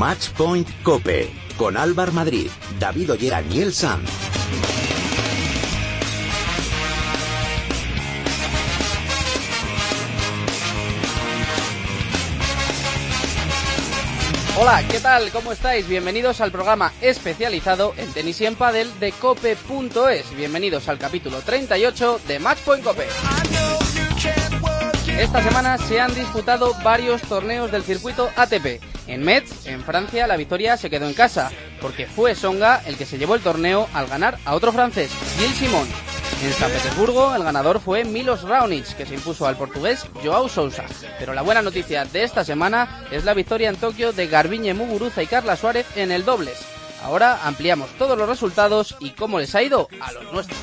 Matchpoint Cope con Álvar Madrid, David Ollera y El Sam. Hola, ¿qué tal? ¿Cómo estáis? Bienvenidos al programa especializado en tenis y en pádel de cope.es. Bienvenidos al capítulo 38 de Matchpoint Cope. Esta semana se han disputado varios torneos del circuito ATP. En Metz, en Francia, la victoria se quedó en casa, porque fue Songa el que se llevó el torneo al ganar a otro francés, Gilles Simon. En San Petersburgo, el ganador fue Milos Raonic, que se impuso al portugués Joao Sousa. Pero la buena noticia de esta semana es la victoria en Tokio de Garbiñe Muguruza y Carla Suárez en el dobles. Ahora ampliamos todos los resultados y cómo les ha ido a los nuestros.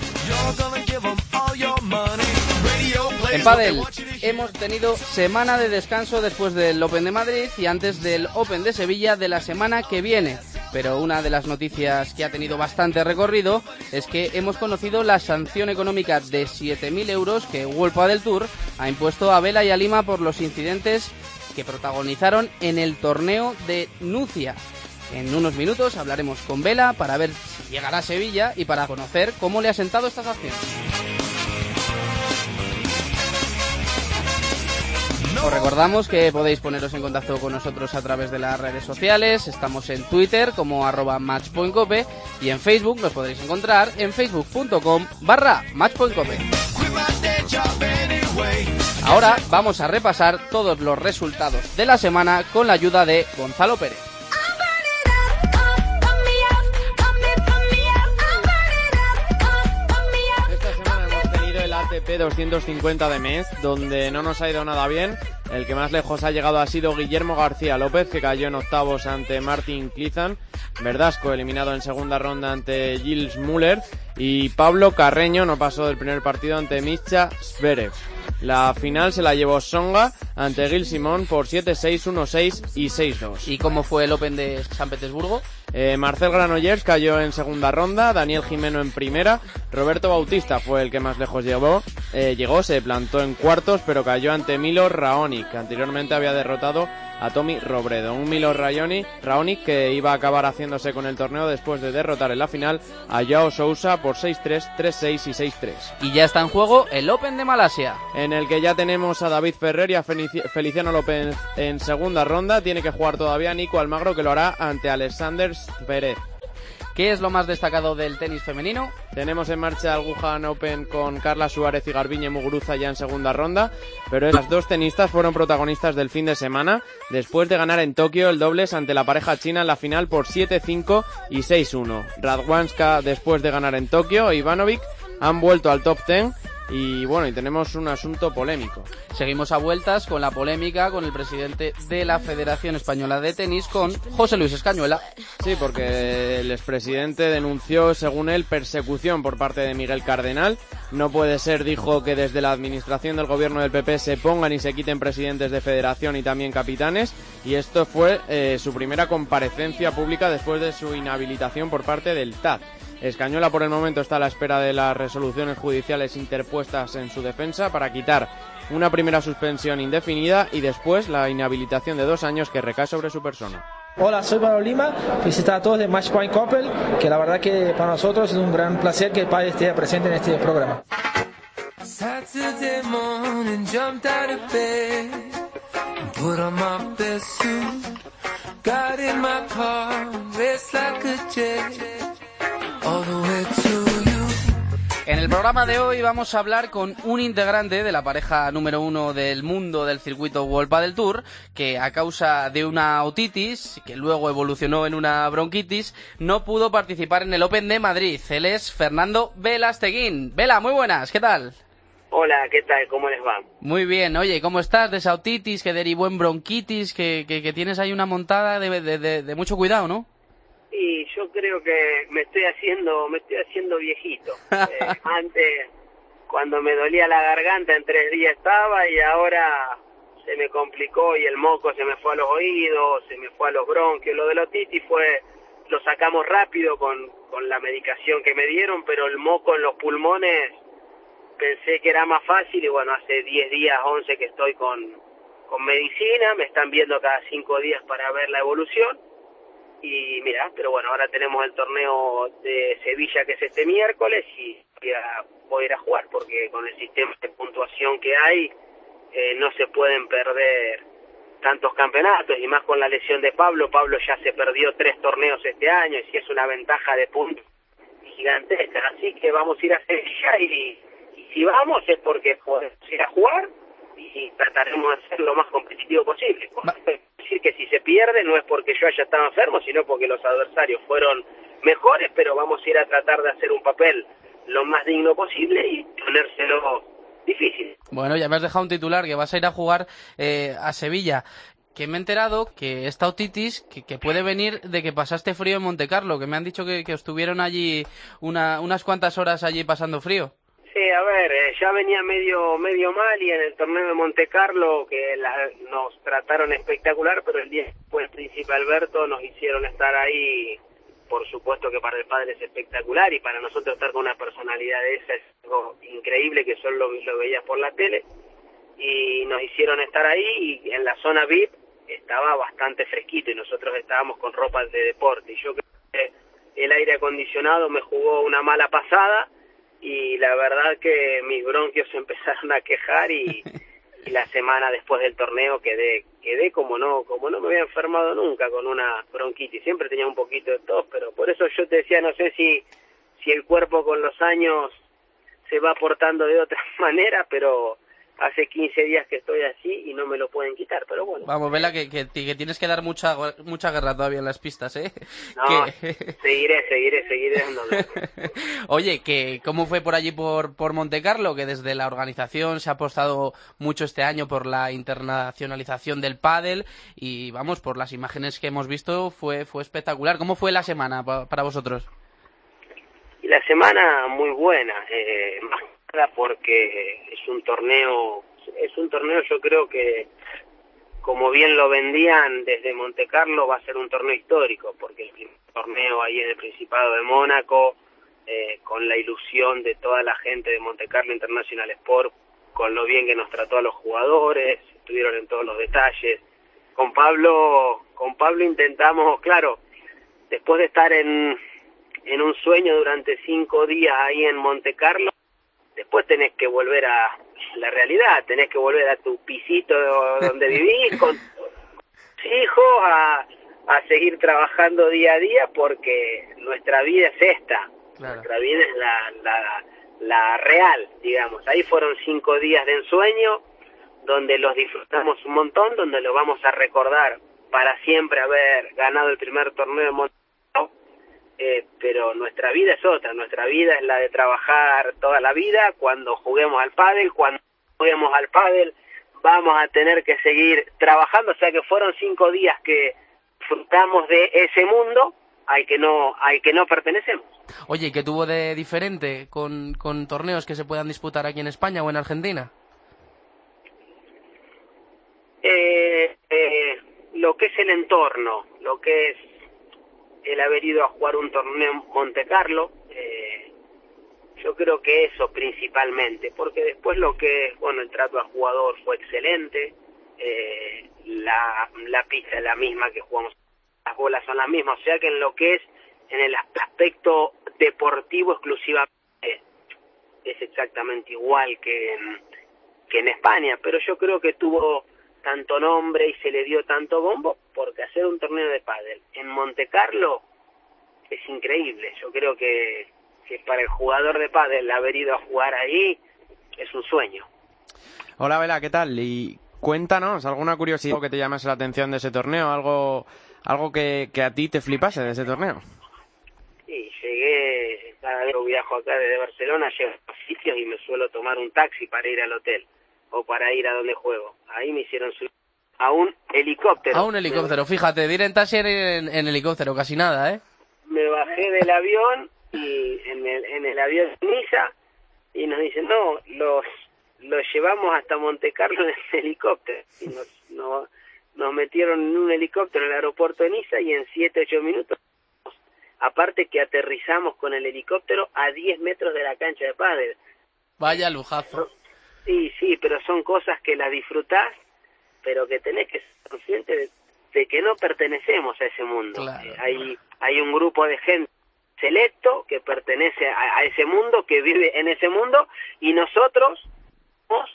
En Padel hemos tenido semana de descanso después del Open de Madrid y antes del Open de Sevilla de la semana que viene. Pero una de las noticias que ha tenido bastante recorrido es que hemos conocido la sanción económica de 7.000 euros que World Padel Tour ha impuesto a Vela y a Lima por los incidentes que protagonizaron en el torneo de Nucia. En unos minutos hablaremos con Vela para ver si llegará a Sevilla y para conocer cómo le ha sentado esta sanción. Os recordamos que podéis poneros en contacto con nosotros a través de las redes sociales. Estamos en Twitter como arroba matchpointcope y en Facebook nos podréis encontrar en facebook.com barra matchpointcope. Ahora vamos a repasar todos los resultados de la semana con la ayuda de Gonzalo Pérez. 250 de mes, donde no nos ha ido nada bien. El que más lejos ha llegado ha sido Guillermo García López, que cayó en octavos ante Martin Klizan. Verdasco eliminado en segunda ronda ante Gilles Müller. Y Pablo Carreño no pasó del primer partido ante Mischa Zverev. La final se la llevó Songa ante Gil Simón por 7-6, 1-6 y 6-2. ¿Y cómo fue el Open de San Petersburgo? Eh, Marcel Granollers cayó en segunda ronda, Daniel Jimeno en primera, Roberto Bautista fue el que más lejos llegó, eh, llegó, se plantó en cuartos, pero cayó ante Milo Raonic, que anteriormente había derrotado a Tommy Robredo, un Milo Raonic, Raonic que iba a acabar haciéndose con el torneo después de derrotar en la final a Joao Sousa por 6-3, 3-6 y 6-3. Y ya está en juego el Open de Malasia. En el que ya tenemos a David Ferrer y a Felici- Feliciano López en segunda ronda, tiene que jugar todavía Nico Almagro que lo hará ante Alexander Zverev. ¿Qué es lo más destacado del tenis femenino? Tenemos en marcha el Wuhan Open con Carla Suárez y Garbiñe Muguruza ya en segunda ronda, pero las dos tenistas fueron protagonistas del fin de semana después de ganar en Tokio el dobles ante la pareja china en la final por 7-5 y 6-1. Radwanska después de ganar en Tokio e Ivanovic han vuelto al top 10 y bueno, y tenemos un asunto polémico. Seguimos a vueltas con la polémica con el presidente de la Federación Española de Tenis, con José Luis Escañuela. Sí, porque el expresidente denunció, según él, persecución por parte de Miguel Cardenal. No puede ser, dijo, que desde la administración del gobierno del PP se pongan y se quiten presidentes de federación y también capitanes. Y esto fue eh, su primera comparecencia pública después de su inhabilitación por parte del TAD. Escañola por el momento está a la espera de las resoluciones judiciales interpuestas en su defensa para quitar una primera suspensión indefinida y después la inhabilitación de dos años que recae sobre su persona. Hola, soy Pablo Lima, felicitar a todos de Matchpoint Coppel, que la verdad que para nosotros es un gran placer que el padre esté presente en este programa. En el programa de hoy vamos a hablar con un integrante de la pareja número uno del mundo del circuito World Padel Tour, que a causa de una otitis, que luego evolucionó en una bronquitis, no pudo participar en el Open de Madrid. Él es Fernando Velasteguín. Vela, muy buenas, ¿qué tal? Hola, ¿qué tal? ¿Cómo les va? Muy bien, oye, ¿cómo estás de esa otitis que derivó en bronquitis, que, que, que tienes ahí una montada de, de, de, de mucho cuidado, ¿no? Y yo creo que me estoy haciendo, me estoy haciendo viejito. Eh, antes, cuando me dolía la garganta, en tres días estaba y ahora se me complicó y el moco se me fue a los oídos, se me fue a los bronquios. Lo de la otitis fue, lo sacamos rápido con, con la medicación que me dieron, pero el moco en los pulmones pensé que era más fácil y bueno, hace 10 días, 11 que estoy con, con medicina, me están viendo cada 5 días para ver la evolución Y mira, pero bueno, ahora tenemos el torneo de Sevilla que es este miércoles y voy a, ir a jugar porque con el sistema de puntuación que hay eh, no se pueden perder tantos campeonatos y más con la lesión de Pablo. Pablo ya se perdió tres torneos este año y si es una ventaja de puntos gigantesca. Así que vamos a ir a Sevilla y, si vamos es porque podemos ir a jugar y trataremos de ser lo más competitivo posible. Pierde no es porque yo haya estado enfermo, sino porque los adversarios fueron mejores, pero vamos a ir a tratar de hacer un papel lo más digno posible y ponérselo difícil. Bueno, ya me has dejado un titular que vas a ir a jugar eh, a Sevilla que me he enterado que esta otitis que, puede venir de que pasaste frío en Montecarlo, que me han dicho que, que estuvieron allí una, unas cuantas horas allí pasando frío. Sí, a ver, eh, ya venía medio medio mal y en el torneo de Monte Carlo que la, nos trataron espectacular, pero el día después príncipe Alberto nos hicieron estar ahí, por supuesto que para el padre es espectacular y para nosotros estar con una personalidad de esa es algo increíble que solo lo, lo veías por la tele. Y nos hicieron estar ahí y en la zona VIP estaba bastante fresquito y nosotros estábamos con ropas de deporte. Y yo creo que el aire acondicionado me jugó una mala pasada y la verdad que mis bronquios se empezaron a quejar y, y, la semana después del torneo quedé quedé como no como no me había enfermado nunca con una bronquitis. Siempre tenía un poquito de tos pero por eso yo te decía no sé si si el cuerpo con los años se va portando de otra manera pero hace 15 días que estoy así y no me lo pueden quitar, pero bueno. Vamos, Vela, que, que, que tienes que dar mucha mucha guerra todavía en las pistas, ¿eh? No, que... seguiré, seguiré, seguiré dándole. Oye, que ¿cómo fue por allí por, por Monte Carlo? Que desde la organización se ha apostado mucho este año por la internacionalización del pádel y vamos, por las imágenes que hemos visto fue, fue espectacular. ¿Cómo fue la semana pa, para vosotros? Y la semana muy buena, eh, más porque es un torneo, es un torneo yo creo que como bien lo vendían desde Monte Carlo va a ser un torneo histórico, porque el primer torneo ahí en el Principado de Mónaco, eh, con la ilusión de toda la gente de Monte Carlo International Sport, con lo bien que nos trató a los jugadores, estuvieron en todos los detalles. Con Pablo, con Pablo intentamos, claro, después de estar en, en un sueño durante cinco días ahí en Monte Carlo, después tenés que volver a la realidad, tenés que volver a tu pisito donde vivís con tus hijos, a, a seguir trabajando día a día porque nuestra vida es esta, claro. nuestra vida es la, la, la real, digamos. Ahí fueron cinco días de ensueño donde los disfrutamos un montón, donde lo vamos a recordar para siempre haber ganado el primer torneo de Montevideo eh, pero nuestra vida es otra, nuestra vida es la de trabajar toda la vida, cuando juguemos al pádel, cuando juguemos al pádel vamos a tener que seguir trabajando, o sea que fueron cinco días que disfrutamos de ese mundo al que no, al que no pertenecemos. Oye, ¿qué tuvo de diferente con, con torneos que se puedan disputar aquí en España o en Argentina? Eh, eh, lo que es el entorno, lo que es el haber ido a jugar un torneo en Monte Carlo, eh, yo creo que eso principalmente, porque después lo que es, bueno, el trato al jugador fue excelente, eh, la, la pista es la misma que jugamos, las bolas son las mismas, o sea que en lo que es, en el aspecto deportivo exclusivamente, es exactamente igual que en, que en España, pero yo creo que tuvo tanto nombre y se le dio tanto bombo porque hacer un torneo de pádel en Monte Carlo es increíble. Yo creo que, que para el jugador de pádel haber ido a jugar ahí es un sueño. Hola Vela, ¿qué tal? Y cuéntanos alguna curiosidad que te llamase la atención de ese torneo, algo algo que, que a ti te flipase de ese torneo. Sí, llegué, cada vez que viajo acá desde Barcelona, llego a sitios y me suelo tomar un taxi para ir al hotel o para ir a donde juego. Ahí me hicieron subir a un helicóptero. A un helicóptero, fíjate, de ir en taxi en, en helicóptero, casi nada, ¿eh? Me bajé del avión y en el, en el avión de Niza y nos dicen, no, los, los llevamos hasta Monte Carlo en el helicóptero. Y nos, no, nos metieron en un helicóptero en el aeropuerto de Niza y en 7, 8 minutos aparte que aterrizamos con el helicóptero a 10 metros de la cancha de pádel. Vaya lujazo. Sí, sí, pero son cosas que las disfrutás, pero que tenés que ser consciente de de que no pertenecemos a ese mundo. Claro. Hay, hay un grupo de gente selecto que pertenece a, a ese mundo, que vive en ese mundo, y nosotros vamos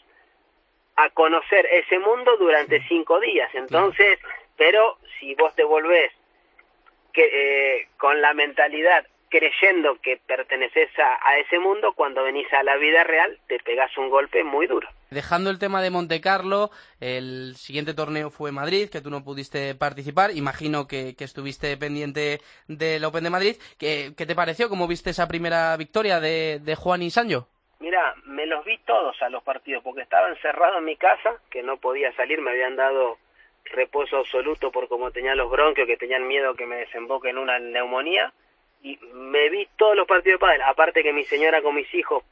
a conocer ese mundo durante cinco días. Entonces, pero si vos te volvés que, eh, con la mentalidad creyendo que perteneces a, a ese mundo, cuando venís a la vida real te pegas un golpe muy duro. Dejando el tema de Monte Carlo, el siguiente torneo fue Madrid, que tú no pudiste participar. Imagino que, que estuviste pendiente del Open de Madrid. ¿Qué, qué te pareció? ¿Cómo viste esa primera victoria de, de Juan y Sancho? Mira, me los vi todos a los partidos porque estaba encerrado en mi casa, que no podía salir, me habían dado reposo absoluto por como tenía los bronquios, que tenían miedo que me desemboque en una neumonía y me vi todos los partidos de pádel, aparte que mi señora con mis hijos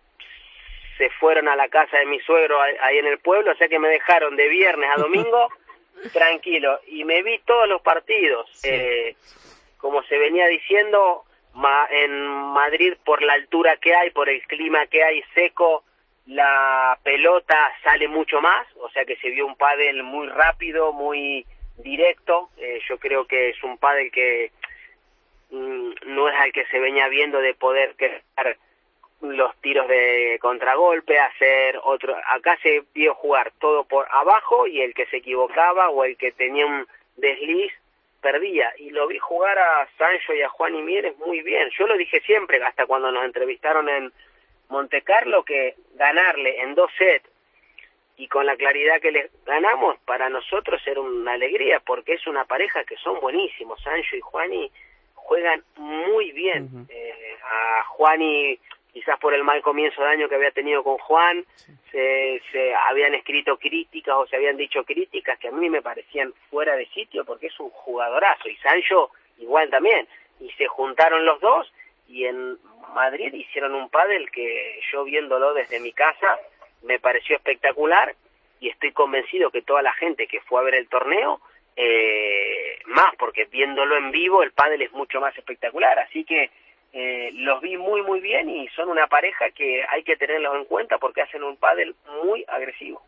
se fueron a la casa de mi suegro ahí en el pueblo, o sea que me dejaron de viernes a domingo tranquilo y me vi todos los partidos. Sí. Eh, como se venía diciendo, ma en Madrid por la altura que hay, por el clima que hay seco, la pelota sale mucho más, o sea que se vio un pádel muy rápido, muy directo. Eh, yo creo que es un pádel que no es al que se venía viendo de poder crear los tiros de contragolpe, hacer otro. Acá se vio jugar todo por abajo y el que se equivocaba o el que tenía un desliz perdía. Y lo vi jugar a Sancho y a Juan y Mieres muy bien. Yo lo dije siempre, hasta cuando nos entrevistaron en Monte Carlo, que ganarle en dos sets y con la claridad que les ganamos, para nosotros era una alegría, porque es una pareja que son buenísimos. Sancho y Juani juegan muy bien. Ujú. eh, a Juani, quizás por el mal comienzo de año que había tenido con Juan, se, se habían escrito críticas o se habían dicho críticas que a mí me parecían fuera de sitio, porque es un jugadorazo. Y Sancho igual también. Y se juntaron los dos y en Madrid hicieron un pádel que yo viéndolo desde mi casa me pareció espectacular y estoy convencido que toda la gente que fue a ver el torneo eh, más porque viéndolo en vivo el pádel es mucho más espectacular así que eh, los vi muy muy bien y son una pareja que hay que tenerlos en cuenta porque hacen un pádel muy agresivo.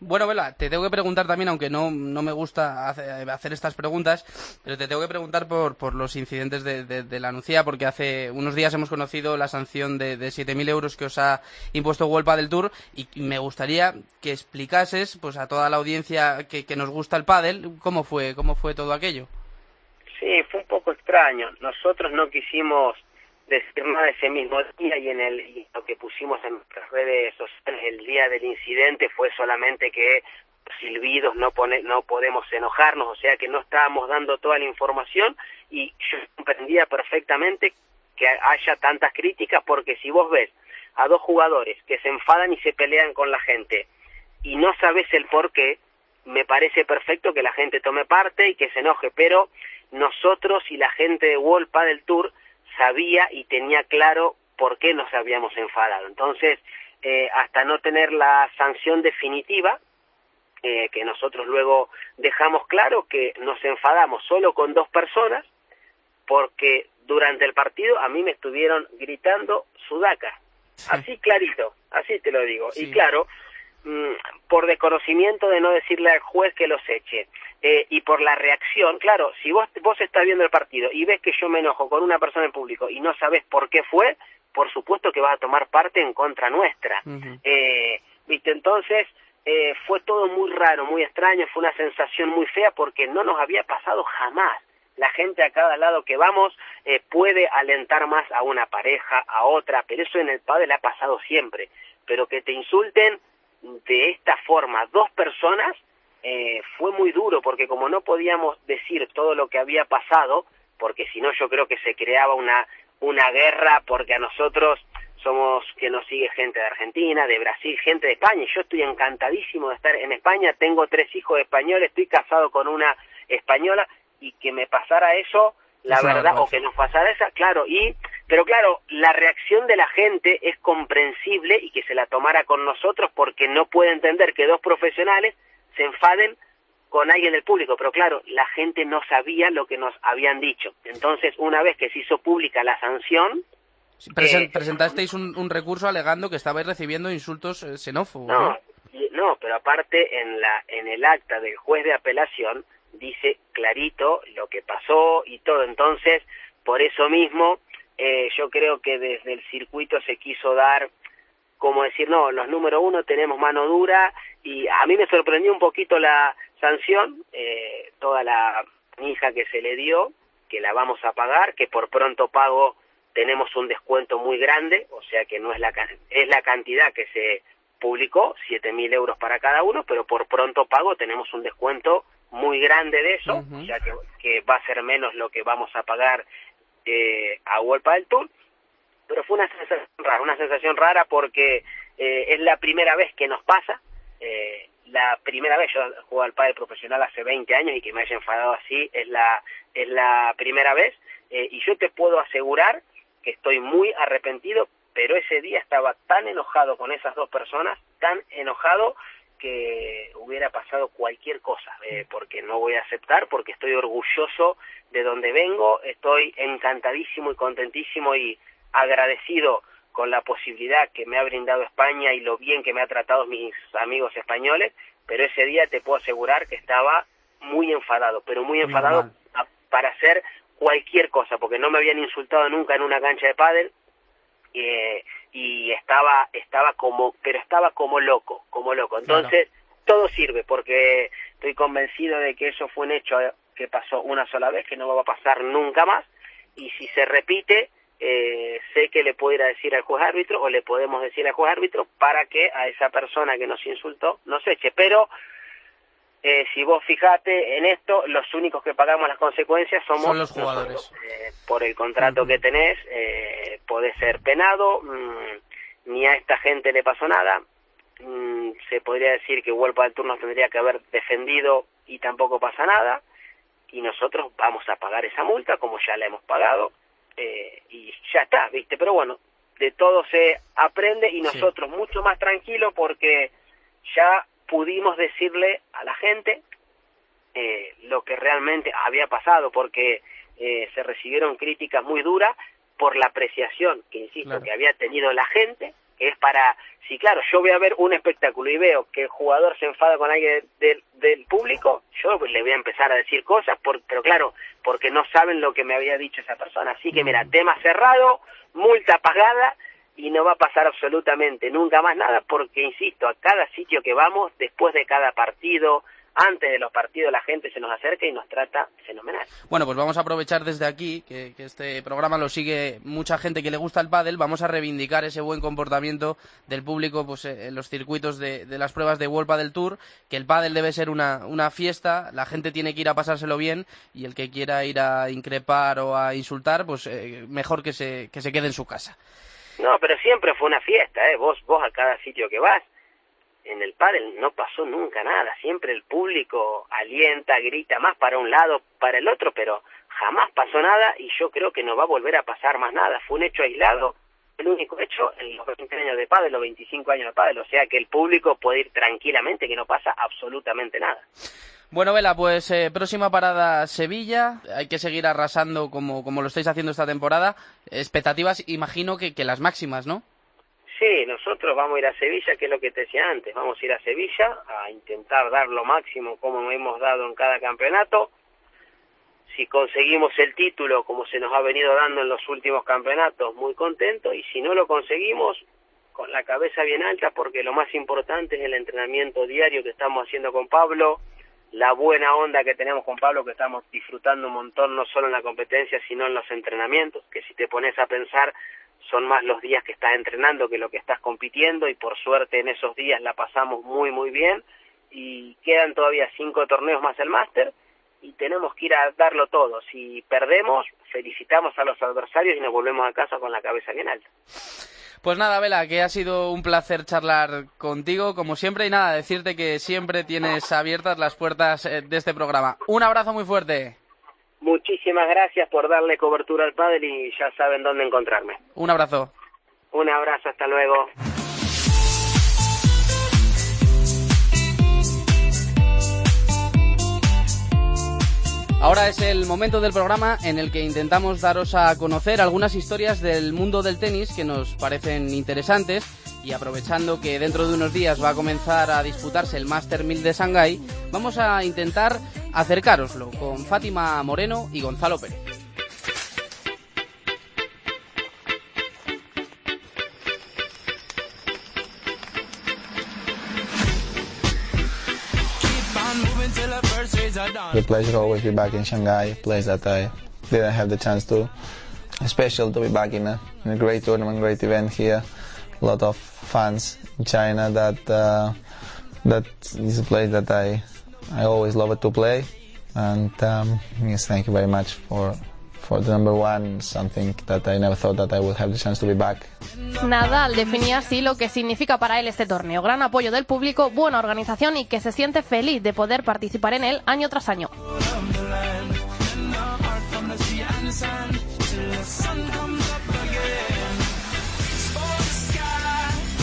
Bueno, Vela, te tengo que preguntar también, aunque no, no me gusta hace- hacer estas preguntas, pero te tengo que preguntar por, por los incidentes de, de- de la Nucía, porque hace unos días hemos conocido la sanción de, de 7.000 euros que os ha impuesto World del Tour y me gustaría que explicases pues, a toda la audiencia que, que nos gusta el pádel cómo fue, cómo fue todo aquello. Sí, fue un poco extraño. Nosotros no quisimos decir nada ese mismo día y en el y lo que pusimos en nuestras redes sociales el día del incidente fue solamente que silbidos no pone, no podemos enojarnos, o sea que no estábamos dando toda la información y yo comprendía perfectamente que haya tantas críticas porque si vos ves a dos jugadores que se enfadan y se pelean con la gente y no sabes el por qué, me parece perfecto que la gente tome parte y que se enoje, pero nosotros y la gente de World Padel Tour sabía y tenía claro por qué nos habíamos enfadado. Entonces, eh, hasta no tener la sanción definitiva, eh, que nosotros luego dejamos claro que nos enfadamos solo con dos personas, porque durante el partido a mí me estuvieron gritando sudaca. Así clarito, así te lo digo. Sí. Y claro, por desconocimiento de no decirle al juez que los eche eh, y por la reacción, claro, si vos, vos estás viendo el partido y ves que yo me enojo con una persona en público y no sabes por qué fue, por supuesto que vas a tomar parte en contra nuestra. Eh, ¿Viste? Entonces eh, fue todo muy raro, muy extraño, fue una sensación muy fea porque no nos había pasado jamás. La gente a cada lado que vamos eh, puede alentar más a una pareja, a otra, pero eso en el pádel ha pasado siempre. Pero que te insulten de esta forma dos personas eh, fue muy duro porque como no podíamos decir todo lo que había pasado, porque si no yo creo que se creaba una una guerra porque a nosotros somos que nos sigue gente de Argentina, de Brasil, gente de España. y Yo estoy encantadísimo de estar en España. Tengo tres hijos españoles, estoy casado con una española y que me pasara eso, la Es verdad, o que nos pasara esa, claro. Y pero claro, la reacción de la gente es comprensible y que se la tomara con nosotros porque no puede entender que dos profesionales se enfaden con alguien del público, pero claro, la gente no sabía lo que nos habían dicho. Entonces, una vez que se hizo pública la sanción, Sí, presen- Eh, presentasteis un, un recurso alegando que estabais recibiendo insultos eh, xenófobos, ¿no? no, No, pero aparte en la en el acta del juez de apelación dice clarito lo que pasó y todo. Entonces, por eso mismo, eh, yo creo que desde el circuito se quiso dar como decir, no, los número uno tenemos mano dura y a mí me sorprendió un poquito la sanción, eh, toda la hija que se le dio, que la vamos a pagar, que por pronto pago tenemos un descuento muy grande, o sea que no es la, es la cantidad que se publicó, siete mil euros para cada uno, pero por pronto pago tenemos un descuento muy grande de eso, o sea que, que, va a ser menos lo que vamos a pagar eh, a World del Tour, pero fue una sensación rara, una sensación rara porque eh, es la primera vez que nos pasa, eh, la primera vez, yo juego al padre profesional hace 20 años y que me haya enfadado así es la, es la primera vez, eh, y yo te puedo asegurar que estoy muy arrepentido, pero ese día estaba tan enojado con esas dos personas, tan enojado que hubiera pasado cualquier cosa, eh, porque no voy a aceptar, porque estoy orgulloso de donde vengo, estoy encantadísimo y contentísimo y agradecido con la posibilidad que me ha brindado España y lo bien que me ha tratado mis amigos españoles, pero ese día te puedo asegurar que estaba muy enfadado, pero muy enfadado para hacer cualquier cosa, porque no me habían insultado nunca en una cancha de pádel eh, y estaba estaba como pero estaba como loco, como loco. Entonces, todo sirve porque estoy convencido de que eso fue un hecho que pasó una sola vez, que no va a pasar nunca más y si se repite eh, sé que le puedo ir a decir al juez árbitro o le podemos decir al juez árbitro para que a esa persona que nos insultó nos eche. Pero eh, si vos fijate en esto, los únicos que pagamos las consecuencias somos los jugadores. Eh, por el contrato que tenés, eh, podés ser penado, mm, ni a esta gente le pasó nada. Mm, se podría decir que Huelpa del Turno tendría que haber defendido y tampoco pasa nada. Y nosotros vamos a pagar esa multa como ya la hemos pagado eh, y ya está, ¿viste? Pero bueno, de todo se aprende y nosotros mucho más tranquilos porque ya pudimos decirle a la gente eh, lo que realmente había pasado, porque eh, se recibieron críticas muy duras por la apreciación, que insisto, que había tenido la gente, que es para, si claro, yo voy a ver un espectáculo y veo que el jugador se enfada con alguien del, del público, yo le voy a empezar a decir cosas, por, pero claro, porque no saben lo que me había dicho esa persona. Así que mira, tema cerrado, multa pagada y no va a pasar absolutamente nunca más nada porque, insisto, a cada sitio que vamos, después de cada partido, antes de los partidos la gente se nos acerca y nos trata fenomenal. Bueno, pues vamos a aprovechar desde aquí, que, este programa lo sigue mucha gente que le gusta el pádel, vamos a reivindicar ese buen comportamiento del público pues, eh, en los circuitos de, las pruebas de World Padel Tour, que el pádel debe ser una, fiesta, la gente tiene que ir a pasárselo bien y el que quiera ir a increpar o a insultar, pues eh, mejor que se, que se quede en su casa. No, pero siempre fue una fiesta, ¿eh? Vos, vos a cada sitio que vas, en el pádel no pasó nunca nada, siempre el público alienta, grita más para un lado, para el otro, pero jamás pasó nada y yo creo que no va a volver a pasar más nada, fue un hecho aislado, el único hecho en los 20 años de pádel, los 25 años de pádel, o sea que el público puede ir tranquilamente, que no pasa absolutamente nada. Bueno, Vela, pues eh, próxima parada Sevilla. Hay que seguir arrasando como, como lo estáis haciendo esta temporada. Expectativas, imagino que, que las máximas, ¿no? Sí, nosotros vamos a ir a Sevilla, que es lo que te decía antes, vamos a ir a Sevilla a intentar dar lo máximo como hemos dado en cada campeonato. Si conseguimos el título como se nos ha venido dando en los últimos campeonatos, muy contento, y si no lo conseguimos, con la cabeza bien alta, porque lo más importante es el entrenamiento diario que estamos haciendo con Pablo, la buena onda que tenemos con Pablo, que estamos disfrutando un montón, no solo en la competencia, sino en los entrenamientos, que si te pones a pensar, son más los días que estás entrenando que lo que estás compitiendo y por suerte en esos días la pasamos muy muy bien y quedan todavía cinco torneos más el máster y tenemos que ir a darlo todo. Si perdemos, felicitamos a los adversarios y nos volvemos a casa con la cabeza bien alta. Pues nada, Vela, que ha sido un placer charlar contigo, como siempre, y nada, decirte que siempre tienes abiertas las puertas eh, de este programa. Un abrazo muy fuerte. Muchísimas gracias por darle cobertura al padre y ya saben dónde encontrarme. Un abrazo. Un abrazo, hasta luego. Ahora es el momento del programa en el que intentamos daros a conocer algunas historias del mundo del tenis que nos parecen interesantes Y aprovechando que dentro de unos días va a comenzar a disputarse el Master 1000 de Shanghái, vamos a intentar acercároslo con Fátima Moreno y Gonzalo Pérez. The pleasure always be back in Shanghai, place that I didn't have the chance to. Special to be back in a, in a great tournament, great event here. A lot of fans in China that uh, that is a place that I I always loved to play. And um, yes, thank you very much for for the number one, something that I never thought that I would have the chance to be back. Nadal definía así lo que significa para él este torneo. Gran apoyo del público, buena organización y que se siente feliz de poder participar en él año tras año.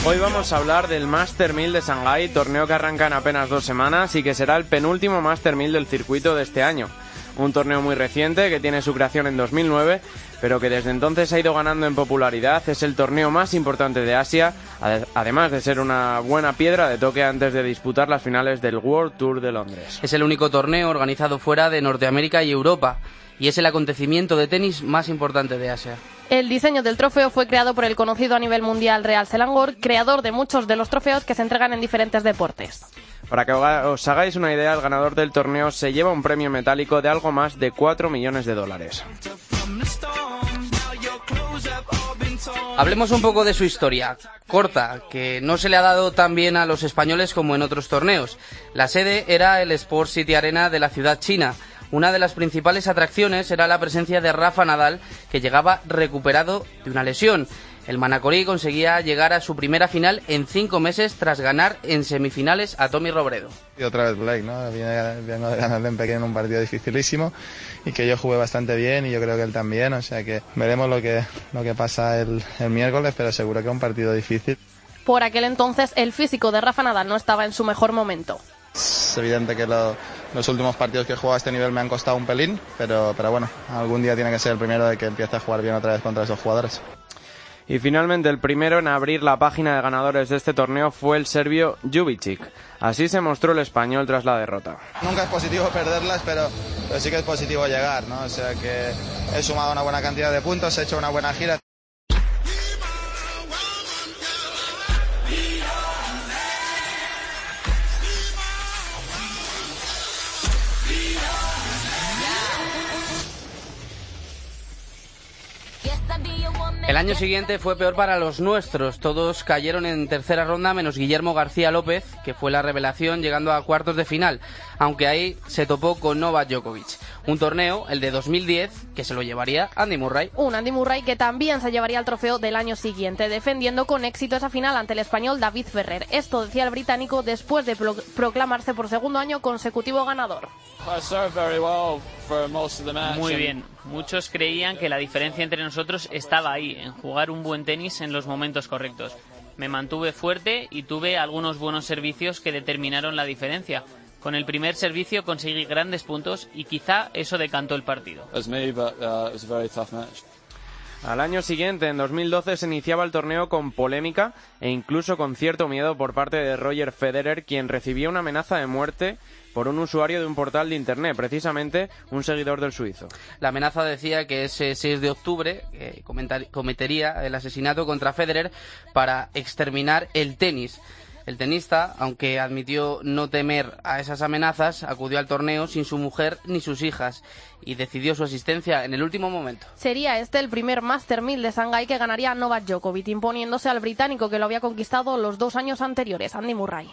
Hoy vamos a hablar del Master 1000 de Shanghái, torneo que arranca en apenas dos semanas y que será el penúltimo Master 1000 del circuito de este año. Un torneo muy reciente que tiene su creación en 2009, pero que desde entonces ha ido ganando en popularidad. Es el torneo más importante de Asia, además de ser una buena piedra de toque antes de disputar las finales del World Tour de Londres. Es el único torneo organizado fuera de Norteamérica y Europa y es el acontecimiento de tenis más importante de Asia. El diseño del trofeo fue creado por el conocido a nivel mundial Real Selangor, creador de muchos de los trofeos que se entregan en diferentes deportes. Para que os hagáis una idea, el ganador del torneo se lleva un premio metálico de algo más de 4 millones de dólares. Hablemos un poco de su historia, corta, que no se le ha dado tan bien a los españoles como en otros torneos. La sede era el Sport City Arena de la ciudad china una de las principales atracciones era la presencia de Rafa Nadal, que llegaba recuperado de una lesión. El Manacorí conseguía llegar a su primera final en cinco meses tras ganar en semifinales a Tommy Robredo. Y otra vez Blake, ¿no? Vengo de ganarle en pequeño en un partido dificilísimo y que yo jugué bastante bien y yo creo que él también, o sea que veremos lo que, lo que pasa el, el miércoles, pero seguro que es un partido difícil. Por aquel entonces el físico de Rafa Nadal no estaba en su mejor momento. Es evidente que los últimos partidos que he jugado a este nivel me han costado un pelín, pero, pero bueno, algún día tiene que ser el primero de que empiece a jugar bien otra vez contra esos jugadores. Y finalmente el primero en abrir la página de ganadores de este torneo fue el serbio Jubicic. Así se mostró el español tras la derrota. Nunca es positivo perderlas, pero, pero sí que es positivo llegar, ¿no? O sea que he sumado una buena cantidad de puntos, he hecho una buena gira. El año siguiente fue peor para los nuestros. Todos cayeron en tercera ronda, menos Guillermo García López, que fue la revelación llegando a cuartos de final, aunque ahí se topó con Novak Djokovic. Un torneo, el de 2010, que se lo llevaría Andy Murray. Un Andy Murray que también se llevaría el trofeo del año siguiente, defendiendo con éxito esa final ante el español David Ferrer. Esto decía el británico después de proclamarse por segundo año consecutivo ganador. Muy bien. Muchos creían que la diferencia entre nosotros estaba ahí, en jugar un buen tenis en los momentos correctos. Me mantuve fuerte y tuve algunos buenos servicios que determinaron la diferencia. Con el primer servicio conseguí grandes puntos y quizá eso decantó el partido. Uh, Al año siguiente, en 2012, se iniciaba el torneo con polémica e incluso con cierto miedo por parte de Roger Federer, quien recibía una amenaza de muerte por un usuario de un portal de Internet, precisamente un seguidor del suizo. La amenaza decía que ese 6 de octubre eh, cometería el asesinato contra Federer para exterminar el tenis. El tenista, aunque admitió no temer a esas amenazas, acudió al torneo sin su mujer ni sus hijas y decidió su asistencia en el último momento. Sería este el primer Master 1000 de Shanghái que ganaría Novak Djokovic, imponiéndose al británico que lo había conquistado los dos años anteriores, Andy Murray.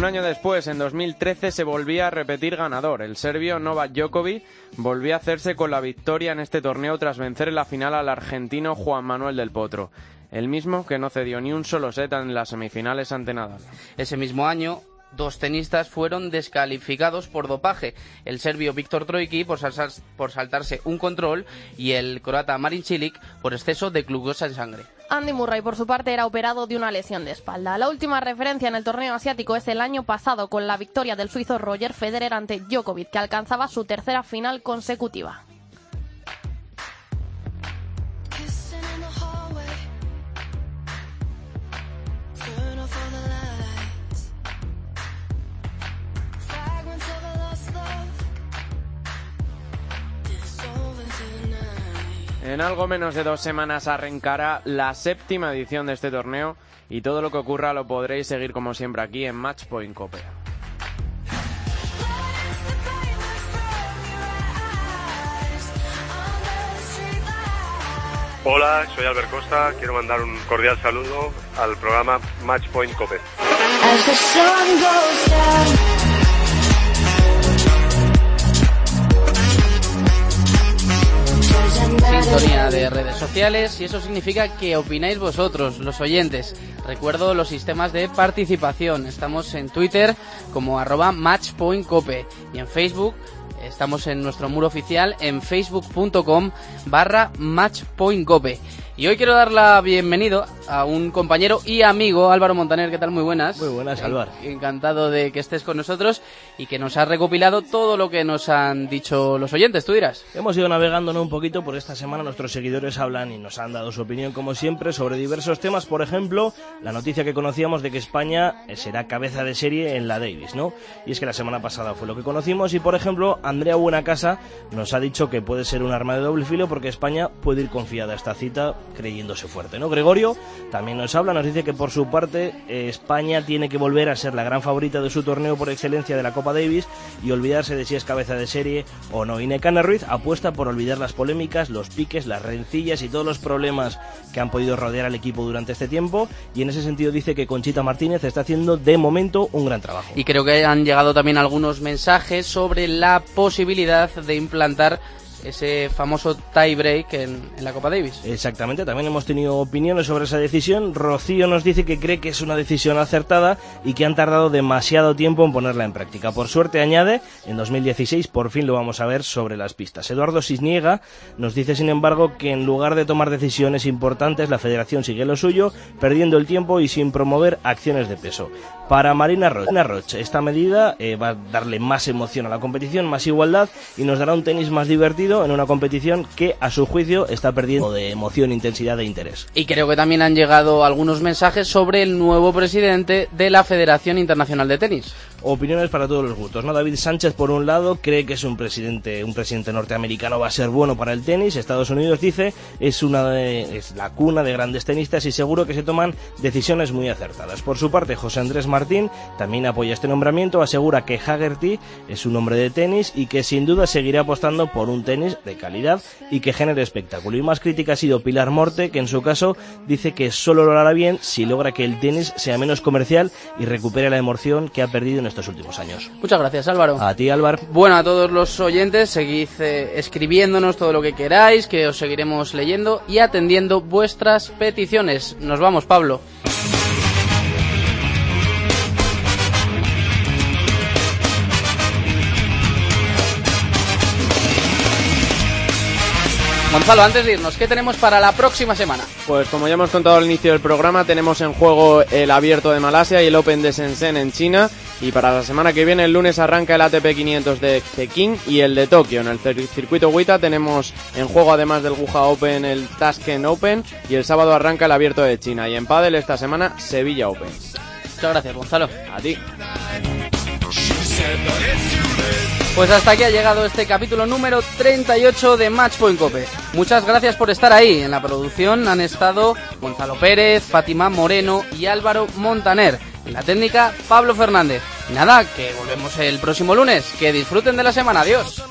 Un año después, en 2013, se volvía a repetir ganador. El serbio Novak Djokovic volvía a hacerse con la victoria en este torneo tras vencer en la final al argentino Juan Manuel del Potro. El mismo que no cedió ni un solo set en las semifinales ante Nadal. Ese mismo año, dos tenistas fueron descalificados por dopaje. El serbio Víctor por, por saltarse un control y el croata Marin Cilic por exceso de glucosa en sangre. Andy Murray, por su parte, era operado de una lesión de espalda. La última referencia en el torneo asiático es el año pasado con la victoria del suizo Roger Federer ante Djokovic, que alcanzaba su tercera final consecutiva. En algo menos de dos semanas arrancará la séptima edición de este torneo y todo lo que ocurra lo podréis seguir como siempre aquí en Matchpoint Cope. Hola, soy Albert Costa. Quiero mandar un cordial saludo al programa Matchpoint Cope. Sintonía de redes sociales y eso significa que opináis vosotros, los oyentes. Recuerdo los sistemas de participación. Estamos en Twitter como arroba matchpointcope y en Facebook estamos en nuestro muro oficial en facebook.com barra matchpointcope. Y hoy quiero dar la bienvenida a un compañero y amigo, Álvaro Montaner. ¿Qué tal? Muy buenas. Muy buenas, Álvaro. Encantado de que estés con nosotros y que nos has recopilado todo lo que nos han dicho los oyentes, tú dirás. Hemos ido navegando un poquito por esta semana. Nuestros seguidores hablan y nos han dado su opinión, como siempre, sobre diversos temas. Por ejemplo, la noticia que conocíamos de que España será cabeza de serie en la Davis, ¿no? Y es que la semana pasada fue lo que conocimos. Y, por ejemplo, Andrea Buenacasa nos ha dicho que puede ser un arma de doble filo porque España puede ir confiada a esta cita creyéndose fuerte, ¿no? Gregorio también nos habla, nos dice que por su parte eh, España tiene que volver a ser la gran favorita de su torneo por excelencia de la Copa Davis y olvidarse de si es cabeza de serie o no. Inecana Ruiz apuesta por olvidar las polémicas, los piques, las rencillas y todos los problemas que han podido rodear al equipo durante este tiempo y en ese sentido dice que Conchita Martínez está haciendo de momento un gran trabajo. Y creo que han llegado también algunos mensajes sobre la posibilidad de implantar ese famoso tie break en, la Copa Davis. Exactamente, también hemos tenido opiniones sobre esa decisión. Rocío nos dice que cree que es una decisión acertada y que han tardado demasiado tiempo en ponerla en práctica. Por suerte, añade, en 2016 por fin lo vamos a ver sobre las pistas. Eduardo Cisniega nos dice, sin embargo, que en lugar de tomar decisiones importantes, la federación sigue lo suyo, perdiendo el tiempo y sin promover acciones de peso. Para Marina Roche, esta medida eh, va a darle más emoción a la competición, más igualdad y nos dará un tenis más divertido en una competición que, a su juicio, está perdiendo de emoción, intensidad e interés. Y creo que también han llegado algunos mensajes sobre el nuevo presidente de la Federación Internacional de Tenis opiniones para todos los gustos, ¿no? David Sánchez, por un lado, cree que es un presidente, un presidente norteamericano va a ser bueno para el tenis. Estados Unidos dice es una es la cuna de grandes tenistas y seguro que se toman decisiones muy acertadas. Por su parte, José Andrés Martín también apoya este nombramiento, asegura que Haggerty es un hombre de tenis y que sin duda seguirá apostando por un tenis de calidad y que genere espectáculo. Y más crítica ha sido Pilar Morte, que en su caso dice que solo lo hará bien si logra que el tenis sea menos comercial y recupere la emoción que ha perdido en estos últimos años. Muchas gracias, Álvaro. A ti, Álvaro. Bueno, a todos los oyentes, seguid eh, escribiéndonos todo lo que queráis, que os seguiremos leyendo y atendiendo vuestras peticiones. Nos vamos, Pablo. Gonzalo, antes de irnos, ¿qué tenemos para la próxima semana? Pues como ya hemos contado al inicio del programa, tenemos en juego el Abierto de Malasia y el Open de Shenzhen en China. Y para la semana que viene, el lunes, arranca el ATP 500 de Pekín y el de Tokio. En el circuito WITA tenemos en juego, además del Wuha Open, el Tashkent Open. Y el sábado arranca el Abierto de China. Y en Padel esta semana, Sevilla Open. Muchas gracias, Gonzalo. A ti. Pues hasta aquí ha llegado este capítulo número 38 de Matchpoint Cope. Muchas gracias por estar ahí. En la producción han estado Gonzalo Pérez, Fátima Moreno y Álvaro Montaner. En la técnica, Pablo Fernández. Y nada, que volvemos el próximo lunes. Que disfruten de la semana. Adiós.